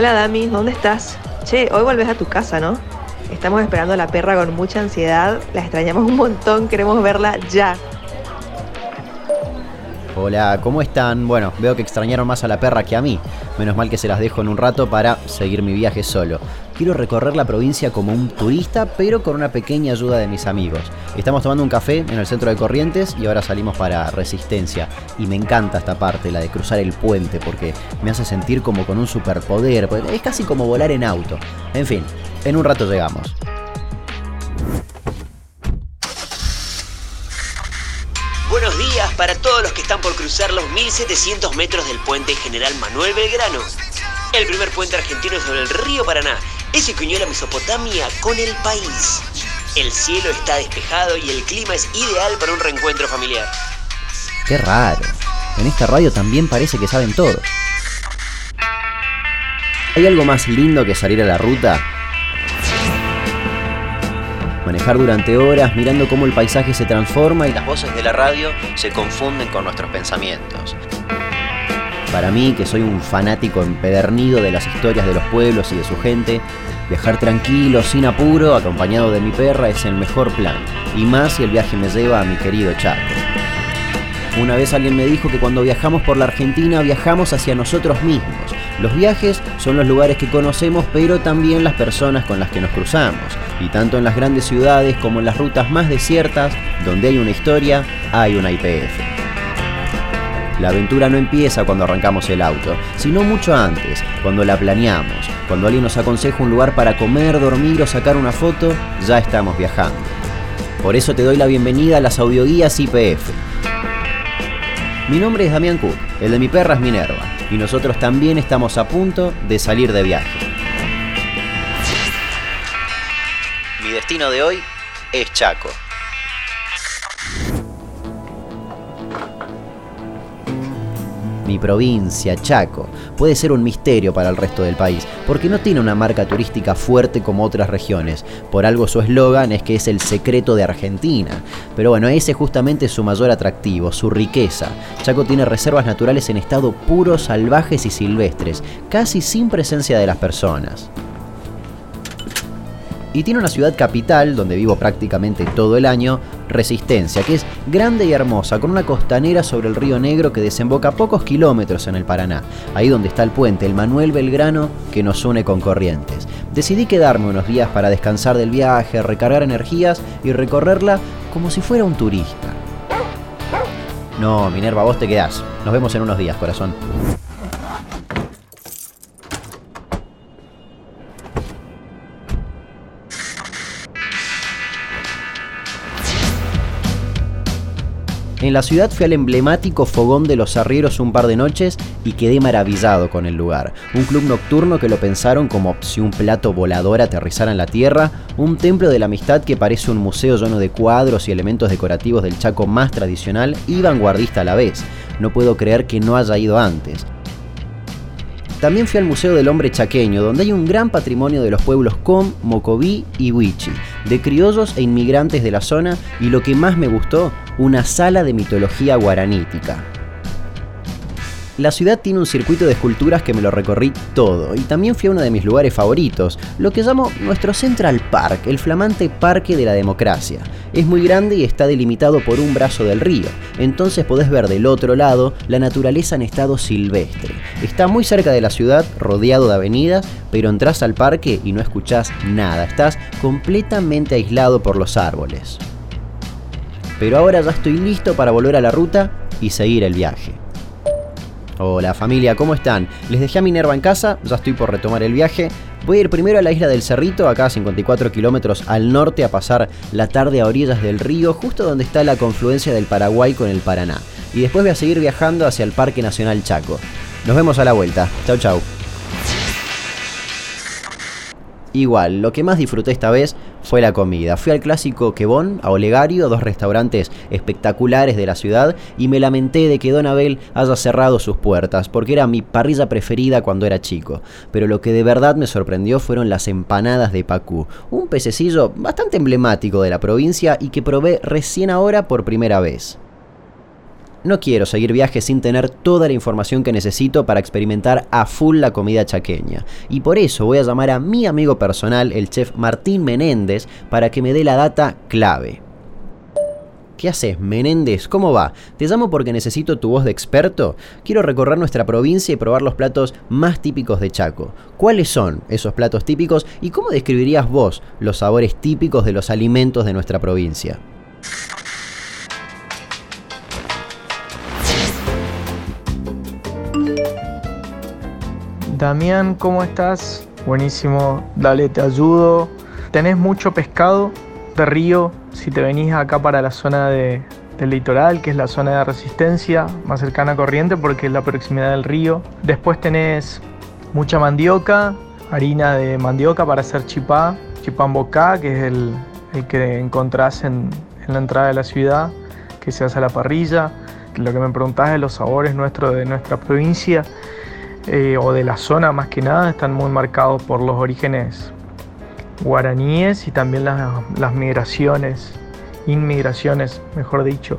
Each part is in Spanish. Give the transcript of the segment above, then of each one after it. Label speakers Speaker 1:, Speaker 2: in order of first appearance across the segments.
Speaker 1: Hola Dami, ¿dónde estás? Che, hoy volvés a tu casa, ¿no? Estamos esperando a la perra con mucha ansiedad, la extrañamos un montón, queremos verla ya.
Speaker 2: Hola, ¿cómo están? Bueno, veo que extrañaron más a la perra que a mí. Menos mal que se las dejo en un rato para seguir mi viaje solo. Quiero recorrer la provincia como un turista, pero con una pequeña ayuda de mis amigos. Estamos tomando un café en el centro de Corrientes y ahora salimos para Resistencia. Y me encanta esta parte, la de cruzar el puente, porque me hace sentir como con un superpoder. Es casi como volar en auto. En fin, en un rato llegamos.
Speaker 3: Para todos los que están por cruzar los 1700 metros del puente General Manuel Belgrano. El primer puente argentino sobre el río Paraná. Ese que unió la Mesopotamia con el país. El cielo está despejado y el clima es ideal para un reencuentro familiar.
Speaker 2: Qué raro. En esta radio también parece que saben todo. ¿Hay algo más lindo que salir a la ruta Manejar durante horas mirando cómo el paisaje se transforma y las voces de la radio se confunden con nuestros pensamientos. Para mí, que soy un fanático empedernido de las historias de los pueblos y de su gente, viajar tranquilo, sin apuro, acompañado de mi perra, es el mejor plan. Y más si el viaje me lleva a mi querido Chaco. Una vez alguien me dijo que cuando viajamos por la Argentina viajamos hacia nosotros mismos. Los viajes son los lugares que conocemos, pero también las personas con las que nos cruzamos. Y tanto en las grandes ciudades como en las rutas más desiertas, donde hay una historia, hay una IPF. La aventura no empieza cuando arrancamos el auto, sino mucho antes, cuando la planeamos. Cuando alguien nos aconseja un lugar para comer, dormir o sacar una foto, ya estamos viajando. Por eso te doy la bienvenida a las audioguías IPF mi nombre es Damián Cook, el de mi perra es Minerva, y nosotros también estamos a punto de salir de viaje. Mi destino de hoy es Chaco. Mi provincia, Chaco, puede ser un misterio para el resto del país, porque no tiene una marca turística fuerte como otras regiones. Por algo su eslogan es que es el secreto de Argentina. Pero bueno, ese justamente su mayor atractivo, su riqueza. Chaco tiene reservas naturales en estado puro, salvajes y silvestres, casi sin presencia de las personas y tiene una ciudad capital, donde vivo prácticamente todo el año, Resistencia, que es grande y hermosa, con una costanera sobre el río Negro que desemboca a pocos kilómetros en el Paraná, ahí donde está el puente, el Manuel Belgrano, que nos une con Corrientes. Decidí quedarme unos días para descansar del viaje, recargar energías y recorrerla como si fuera un turista. No, Minerva, vos te quedás. Nos vemos en unos días, corazón. En la ciudad fui al emblemático Fogón de los Arrieros un par de noches y quedé maravillado con el lugar. Un club nocturno que lo pensaron como si un plato volador aterrizara en la tierra, un templo de la amistad que parece un museo lleno de cuadros y elementos decorativos del Chaco más tradicional y vanguardista a la vez. No puedo creer que no haya ido antes. También fui al Museo del Hombre Chaqueño, donde hay un gran patrimonio de los pueblos Com, Mocoví y Huichi, de criollos e inmigrantes de la zona, y lo que más me gustó, una sala de mitología guaranítica. La ciudad tiene un circuito de esculturas que me lo recorrí todo y también fui a uno de mis lugares favoritos, lo que llamo nuestro Central Park, el flamante Parque de la Democracia. Es muy grande y está delimitado por un brazo del río, entonces podés ver del otro lado la naturaleza en estado silvestre. Está muy cerca de la ciudad, rodeado de avenidas, pero entras al parque y no escuchás nada, estás completamente aislado por los árboles. Pero ahora ya estoy listo para volver a la ruta y seguir el viaje. Hola familia, ¿cómo están? Les dejé a Minerva en casa, ya estoy por retomar el viaje. Voy a ir primero a la isla del Cerrito, acá a 54 kilómetros al norte, a pasar la tarde a orillas del río, justo donde está la confluencia del Paraguay con el Paraná. Y después voy a seguir viajando hacia el Parque Nacional Chaco. Nos vemos a la vuelta. Chau chau. Igual, lo que más disfruté esta vez fue la comida. Fui al clásico Quebón, a Olegario, dos restaurantes espectaculares de la ciudad, y me lamenté de que Don Abel haya cerrado sus puertas, porque era mi parrilla preferida cuando era chico. Pero lo que de verdad me sorprendió fueron las empanadas de Pacú, un pececillo bastante emblemático de la provincia y que probé recién ahora por primera vez. No quiero seguir viajes sin tener toda la información que necesito para experimentar a full la comida chaqueña. Y por eso voy a llamar a mi amigo personal, el chef Martín Menéndez, para que me dé la data clave. ¿Qué haces, Menéndez? ¿Cómo va? Te llamo porque necesito tu voz de experto. Quiero recorrer nuestra provincia y probar los platos más típicos de Chaco. ¿Cuáles son esos platos típicos y cómo describirías vos los sabores típicos de los alimentos de nuestra provincia?
Speaker 4: Damián, ¿cómo estás? Buenísimo, dale, te ayudo. ¿Tenés mucho pescado de río? Si te venís acá para la zona del litoral, que es la zona de resistencia, más cercana a corriente porque es la proximidad del río. Después tenés mucha mandioca, harina de mandioca para hacer chipá, chipán bocá, que es el, que encontrás en, en, la entrada de la ciudad, que se hace a la parrilla. Lo que me preguntás es los sabores nuestros de nuestra provincia. Eh, o de la zona más que nada están muy marcados por los orígenes guaraníes y también las, migraciones, inmigraciones, mejor dicho.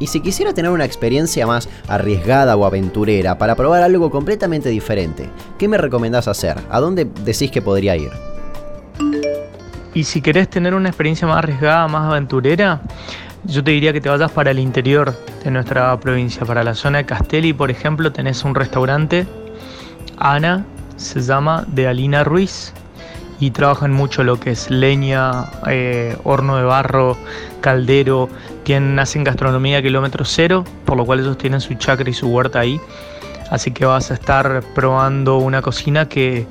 Speaker 2: Y si quisiera tener una experiencia más arriesgada o aventurera para probar algo completamente diferente, ¿qué me recomendás hacer? ¿A dónde decís que podría ir?
Speaker 4: Y si querés tener una experiencia más arriesgada, más aventurera, yo te diría que te vayas para el interior de nuestra provincia, para la zona de Castelli, por ejemplo, tenés un restaurante, Ana, se llama, de Alina Ruiz, y trabajan mucho lo que es leña, eh, horno de barro, caldero, tienen, hacen gastronomía kilómetro cero, por lo cual ellos tienen su chacra y su huerta ahí. Así que vas a estar probando una cocina que,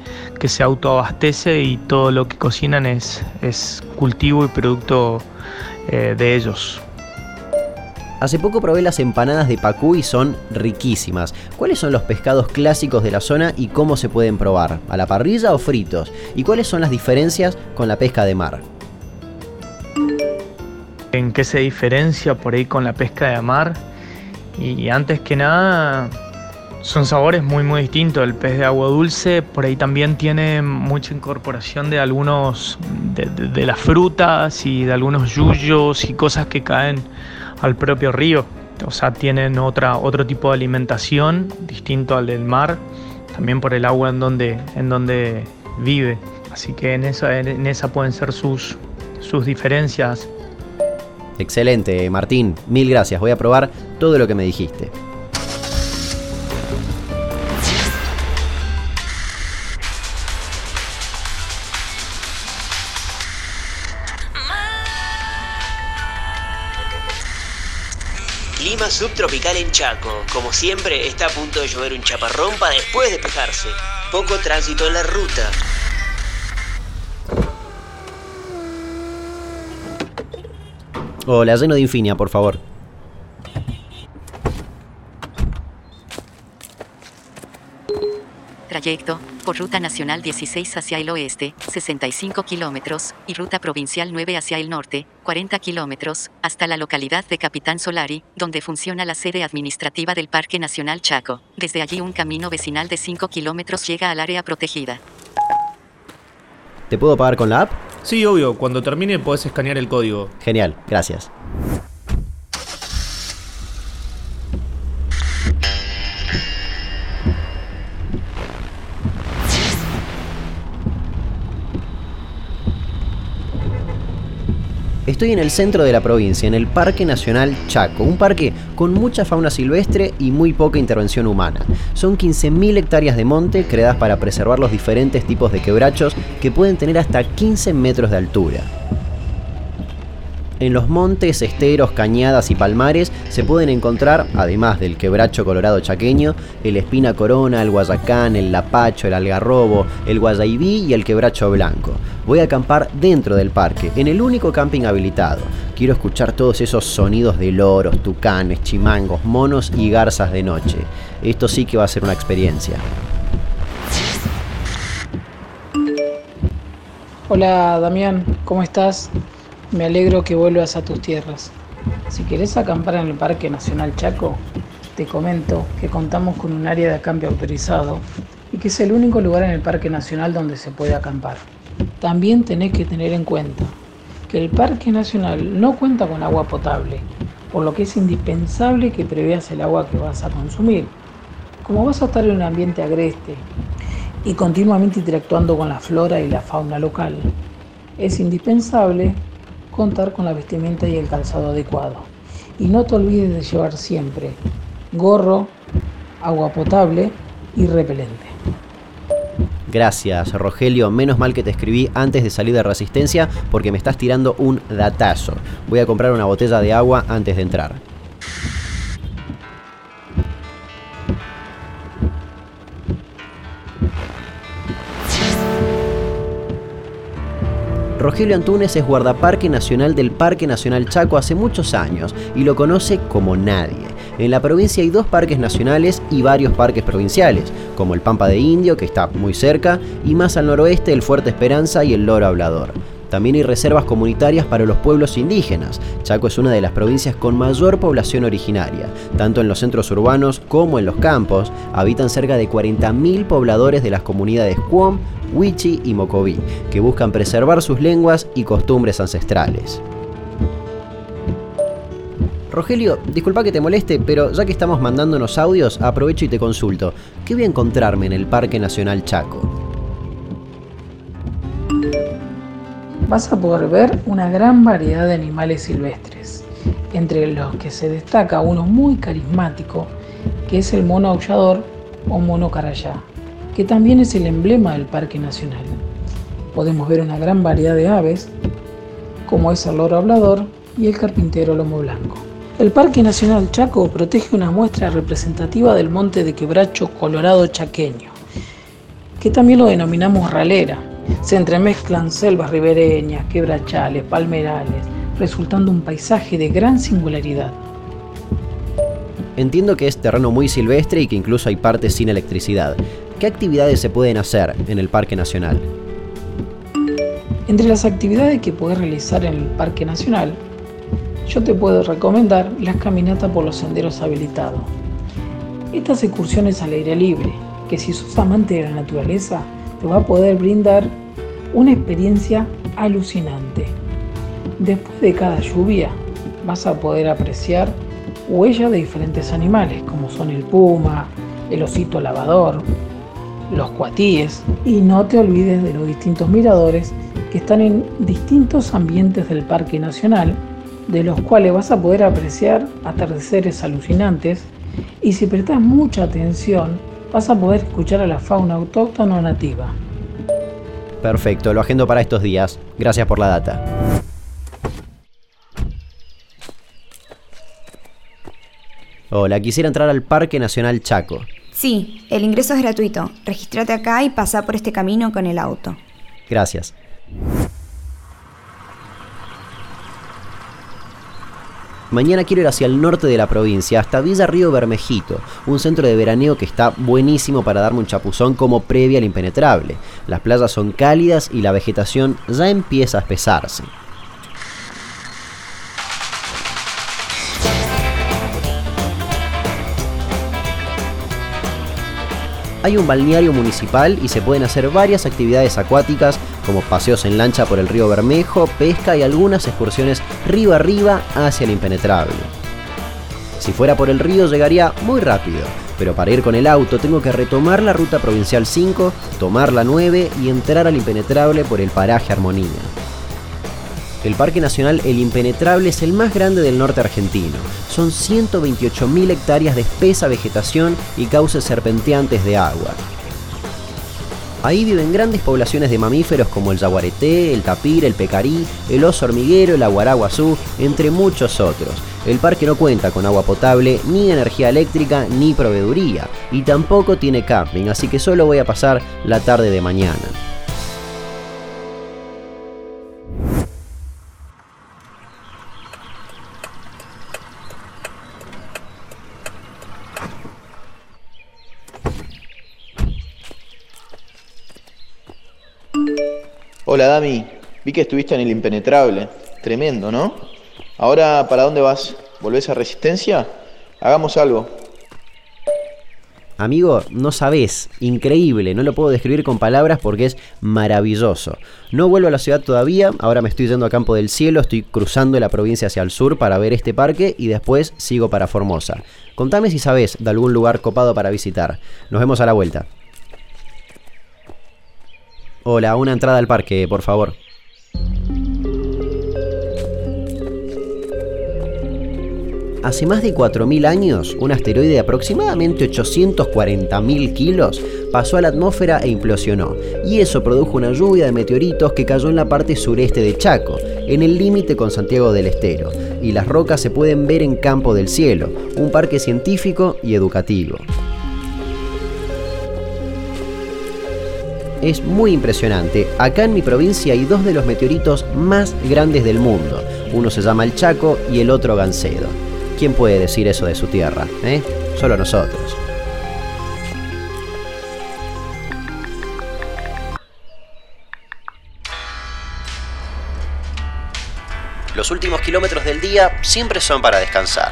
Speaker 4: se autoabastece y todo lo que cocinan es, es cultivo y producto eh, de ellos.
Speaker 2: Hace poco probé las empanadas de Pacú y son riquísimas. ¿Cuáles son los pescados clásicos de la zona y cómo se pueden probar? ¿A la parrilla o fritos? ¿Y cuáles son las diferencias con la pesca de mar?
Speaker 4: ¿En qué se diferencia por ahí con la pesca de mar? Y antes que nada, son sabores muy muy distintos. El pez de agua dulce por ahí también tiene mucha incorporación de algunos de, las frutas y de algunos yuyos y cosas que caen al propio río. O sea, tienen otra, otro tipo de alimentación distinto al del mar, también por el agua en donde, en donde vive. Así que en esa, en esa pueden ser sus, sus diferencias.
Speaker 2: Excelente, Martín. Mil gracias. Voy a probar todo lo que me dijiste.
Speaker 3: Subtropical en Chaco. Como siempre, está a punto de llover un chaparrón para después despejarse. Poco tránsito en la ruta.
Speaker 2: Hola, lleno de Infinia, por favor.
Speaker 5: Trayecto, por Ruta Nacional 16 hacia el oeste, 65 kilómetros, y Ruta Provincial 9 hacia el norte, 40 kilómetros, hasta la localidad de Capitán Solari, donde funciona la sede administrativa del Parque Nacional Chaco. Desde allí un camino vecinal de 5 kilómetros llega al área protegida.
Speaker 2: ¿Te puedo pagar con la app?
Speaker 6: Sí, obvio. Cuando termine puedes escanear el código.
Speaker 2: Genial, gracias. Estoy en el centro de la provincia, en el Parque Nacional Chaco, un parque con mucha fauna silvestre y muy poca intervención humana. Son 15.000 hectáreas de monte creadas para preservar los diferentes tipos de quebrachos que pueden tener hasta 15 metros de altura. En los montes, esteros, cañadas y palmares se pueden encontrar, además del quebracho colorado chaqueño, el espina corona, el guayacán, el lapacho, el algarrobo, el guayaibí y el quebracho blanco. Voy a acampar dentro del parque, en el único camping habilitado. Quiero escuchar todos esos sonidos de loros, tucanes, chimangos, monos y garzas de noche. Esto sí que va a ser una experiencia.
Speaker 7: Hola Damián, ¿cómo estás? Me alegro que vuelvas a tus tierras. Si querés acampar en el Parque Nacional Chaco, te comento que contamos con un área de acampio autorizado y que es el único lugar en el Parque Nacional donde se puede acampar. También tenés que tener en cuenta que el Parque Nacional no cuenta con agua potable, por lo que es indispensable que preveas el agua que vas a consumir. Como vas a estar en un ambiente agreste y continuamente interactuando con la flora y la fauna local, es indispensable contar con la vestimenta y el calzado adecuado. Y no te olvides de llevar siempre gorro, agua potable y repelente.
Speaker 2: Gracias, Rogelio. Menos mal que te escribí antes de salir de Resistencia porque me estás tirando un datazo. Voy a comprar una botella de agua antes de entrar. Rogelio Antunes es guardaparque nacional del Parque Nacional Chaco hace muchos años y lo conoce como nadie. En la provincia hay dos parques nacionales y varios parques provinciales, como el Pampa de Indio, que está muy cerca, y más al noroeste el Fuerte Esperanza y el Loro Hablador. También hay reservas comunitarias para los pueblos indígenas. Chaco es una de las provincias con mayor población originaria. Tanto en los centros urbanos como en los campos, habitan cerca de 40.000 pobladores de las comunidades Cuom, Huichi y Mocoví, que buscan preservar sus lenguas y costumbres ancestrales. Rogelio, disculpa que te moleste, pero ya que estamos mandándonos audios, aprovecho y te consulto. ¿Qué voy a encontrarme en el Parque Nacional Chaco?
Speaker 7: Vas a poder ver una gran variedad de animales silvestres, entre los que se destaca uno muy carismático, que es el mono aullador o mono carayá, que también es el emblema del Parque Nacional. Podemos ver una gran variedad de aves, como es el loro hablador y el carpintero lomo blanco. El Parque Nacional Chaco protege una muestra representativa del monte de quebracho colorado chaqueño, que también lo denominamos ralera. Se entremezclan selvas ribereñas, quebrachales, palmerales, resultando un paisaje de gran singularidad.
Speaker 2: Entiendo que es terreno muy silvestre y que incluso hay partes sin electricidad. ¿Qué actividades se pueden hacer en el Parque Nacional?
Speaker 7: Entre las actividades que puedes realizar en el Parque Nacional yo te puedo recomendar las caminatas por los senderos habilitados. Estas excursiones al aire libre, que si sos amante de la naturaleza, te va a poder brindar una experiencia alucinante. Después de cada lluvia, vas a poder apreciar huellas de diferentes animales, como son el puma, el osito lavador, los cuatíes, y no te olvides de los distintos miradores que están en distintos ambientes del Parque Nacional de los cuales vas a poder apreciar atardeceres alucinantes y si prestas mucha atención vas a poder escuchar a la fauna autóctona nativa.
Speaker 2: Perfecto, lo agendo para estos días. Gracias por la data. Hola, quisiera entrar al Parque Nacional Chaco.
Speaker 8: Sí, el ingreso es gratuito. Regístrate acá y pasa por este camino con el auto.
Speaker 2: Gracias. Mañana quiero ir hacia el norte de la provincia, hasta Villa Río Bermejito, un centro de veraneo que está buenísimo para darme un chapuzón como previa al impenetrable. Las playas son cálidas y la vegetación ya empieza a espesarse. Hay un balneario municipal y se pueden hacer varias actividades acuáticas como paseos en lancha por el río Bermejo, pesca y algunas excursiones río arriba hacia el impenetrable. Si fuera por el río llegaría muy rápido, pero para ir con el auto tengo que retomar la ruta provincial 5, tomar la 9 y entrar al impenetrable por el paraje Armonía. El Parque Nacional El Impenetrable es el más grande del norte argentino. Son 128.000 hectáreas de espesa vegetación y cauces serpenteantes de agua. Ahí viven grandes poblaciones de mamíferos como el jaguareté, el tapir, el pecarí, el oso hormiguero, el aguaraguazú, entre muchos otros. El parque no cuenta con agua potable, ni energía eléctrica, ni proveeduría, y tampoco tiene camping, así que solo voy a pasar la tarde de mañana.
Speaker 9: Hola Dami, vi que estuviste en el impenetrable. Tremendo, ¿no? Ahora, ¿para dónde vas? ¿Volvés a Resistencia? Hagamos algo.
Speaker 2: Amigo, no sabés, increíble, no lo puedo describir con palabras porque es maravilloso. No vuelvo a la ciudad todavía, ahora me estoy yendo a Campo del Cielo, estoy cruzando la provincia hacia el sur para ver este parque y después sigo para Formosa. Contame si sabés de algún lugar copado para visitar. Nos vemos a la vuelta. Hola, una entrada al parque, por favor. Hace más de 4.000 años, un asteroide de aproximadamente 840.000 kilos pasó a la atmósfera e implosionó, y eso produjo una lluvia de meteoritos que cayó en la parte sureste de Chaco, en el límite con Santiago del Estero, y las rocas se pueden ver en Campo del Cielo, un parque científico y educativo. Es muy impresionante. Acá en mi provincia hay dos de los meteoritos más grandes del mundo. Uno se llama el Chaco y el otro Gancedo. ¿Quién puede decir eso de su tierra? Eh? Solo nosotros. Los últimos kilómetros del día siempre son para descansar.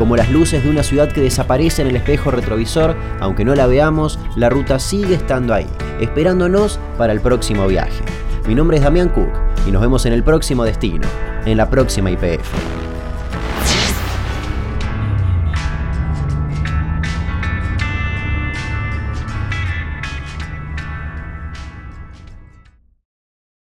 Speaker 2: Como las luces de una ciudad que desaparece en el espejo retrovisor, aunque no la veamos, la ruta sigue estando ahí, esperándonos para el próximo viaje. Mi nombre es Damián Cook y nos vemos en el próximo destino, en la próxima IPF.